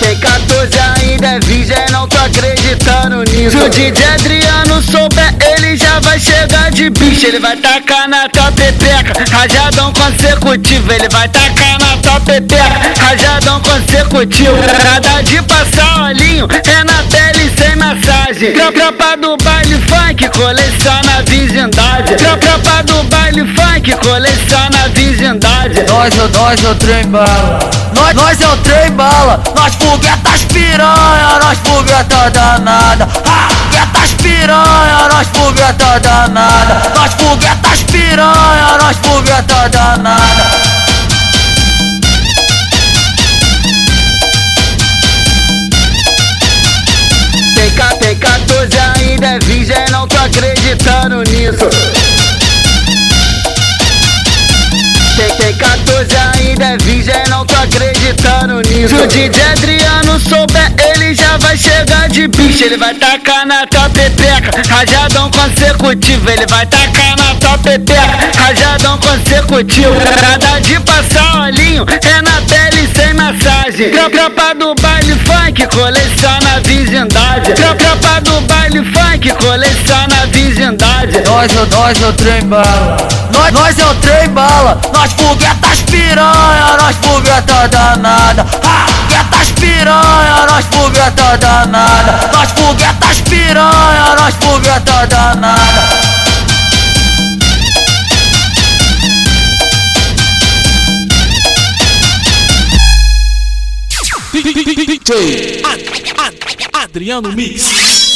Tem 14 ainda é virgem, não tô acreditando nisso. Se o DJ Adriano souber, ele já vai chegar de bicho. Ele vai tacar na tua pepeca, rajadão consecutivo. Ele vai tacar na tua pepeca, rajadão consecutivo. Nada de passar olhinho, é na pele sem massagem. Tropa do baile funk, coleciona a virgindade. Tropa do baile funk, coleciona a virgindade. Nós, nós, eu trem bala. Nós, nós, é eu bala. Nós foguetas piranha, nós fogueta danada. Foguetas piranha, nós fogueta danada. Nós foguetas piranha, nós fogueta danada. Tem, tem 14 ainda é virgem, não tô acreditando nisso. Tem 14 ainda é virgem, não tô acreditando nisso. Se o DJ Adriano souber, ele já vai chegar de bicho. Ele vai tacar na tua pepeca, rajadão consecutivo. Ele vai tacar na tua pepeca, rajadão consecutivo. Nada de passar olhinho, é na pele sem massagem. Tropa do baile funk, coleciona virgindade. Tropa do baile funk, coleciona virgindade. Nós, nós é o trem bala. Nós, nós é o trem bala. Nós foguetas piranha, nós fogueta danada. Ah, foguetas piranha, nós fogueta danada. Nós foguetas piranha, nós fogueta danada. DJ Adriano Mix.